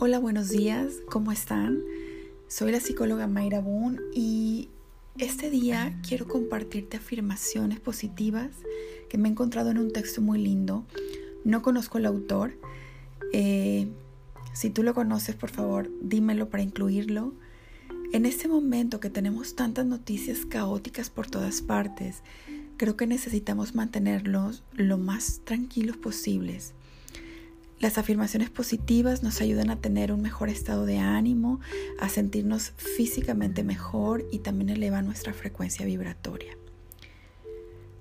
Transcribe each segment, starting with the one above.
Hola, buenos días, ¿cómo están? Soy la psicóloga Mayra Boone y este día quiero compartirte afirmaciones positivas que me he encontrado en un texto muy lindo. No conozco el autor. Eh, si tú lo conoces, por favor, dímelo para incluirlo. En este momento que tenemos tantas noticias caóticas por todas partes, creo que necesitamos mantenerlos lo más tranquilos posibles las afirmaciones positivas nos ayudan a tener un mejor estado de ánimo, a sentirnos físicamente mejor y también elevan nuestra frecuencia vibratoria.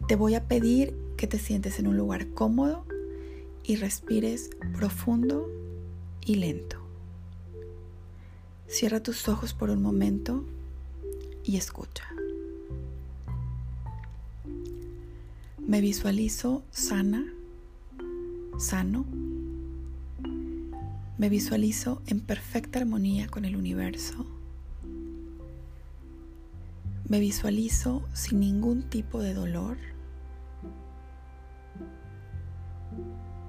Te voy a pedir que te sientes en un lugar cómodo y respires profundo y lento. Cierra tus ojos por un momento y escucha. Me visualizo sana, sano me visualizo en perfecta armonía con el universo. Me visualizo sin ningún tipo de dolor.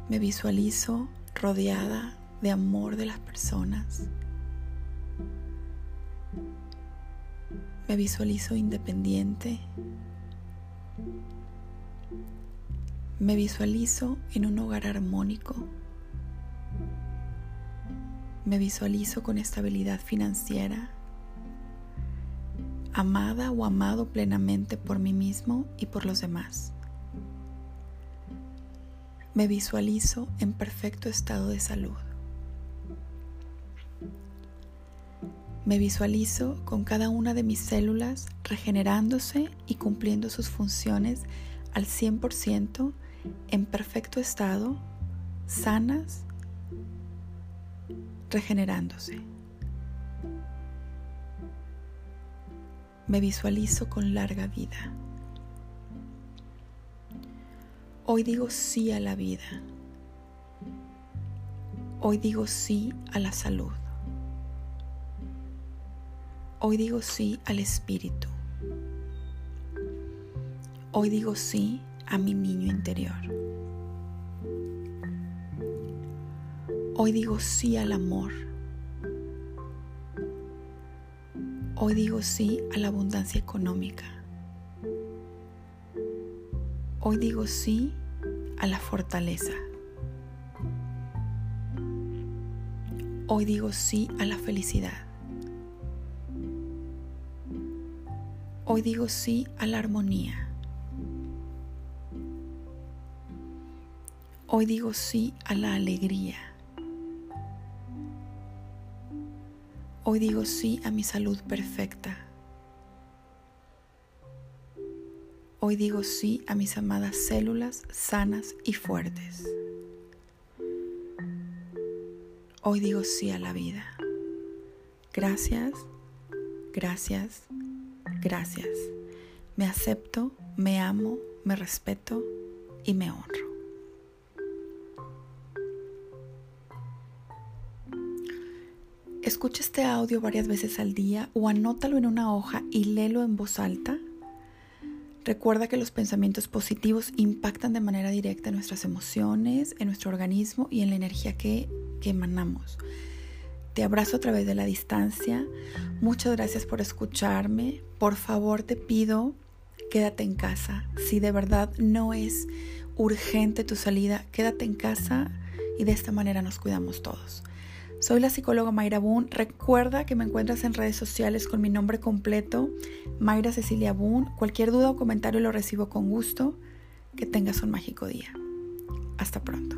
Me visualizo rodeada de amor de las personas. Me visualizo independiente. Me visualizo en un hogar armónico. Me visualizo con estabilidad financiera, amada o amado plenamente por mí mismo y por los demás. Me visualizo en perfecto estado de salud. Me visualizo con cada una de mis células regenerándose y cumpliendo sus funciones al 100% en perfecto estado, sanas regenerándose. Me visualizo con larga vida. Hoy digo sí a la vida. Hoy digo sí a la salud. Hoy digo sí al espíritu. Hoy digo sí a mi niño interior. Hoy digo sí al amor. Hoy digo sí a la abundancia económica. Hoy digo sí a la fortaleza. Hoy digo sí a la felicidad. Hoy digo sí a la armonía. Hoy digo sí a la alegría. Hoy digo sí a mi salud perfecta. Hoy digo sí a mis amadas células sanas y fuertes. Hoy digo sí a la vida. Gracias, gracias, gracias. Me acepto, me amo, me respeto y me honro. Escucha este audio varias veces al día o anótalo en una hoja y léelo en voz alta. Recuerda que los pensamientos positivos impactan de manera directa en nuestras emociones, en nuestro organismo y en la energía que, que emanamos. Te abrazo a través de la distancia. Muchas gracias por escucharme. Por favor te pido, quédate en casa. Si de verdad no es urgente tu salida, quédate en casa y de esta manera nos cuidamos todos. Soy la psicóloga Mayra Boone. Recuerda que me encuentras en redes sociales con mi nombre completo, Mayra Cecilia Boone. Cualquier duda o comentario lo recibo con gusto. Que tengas un mágico día. Hasta pronto.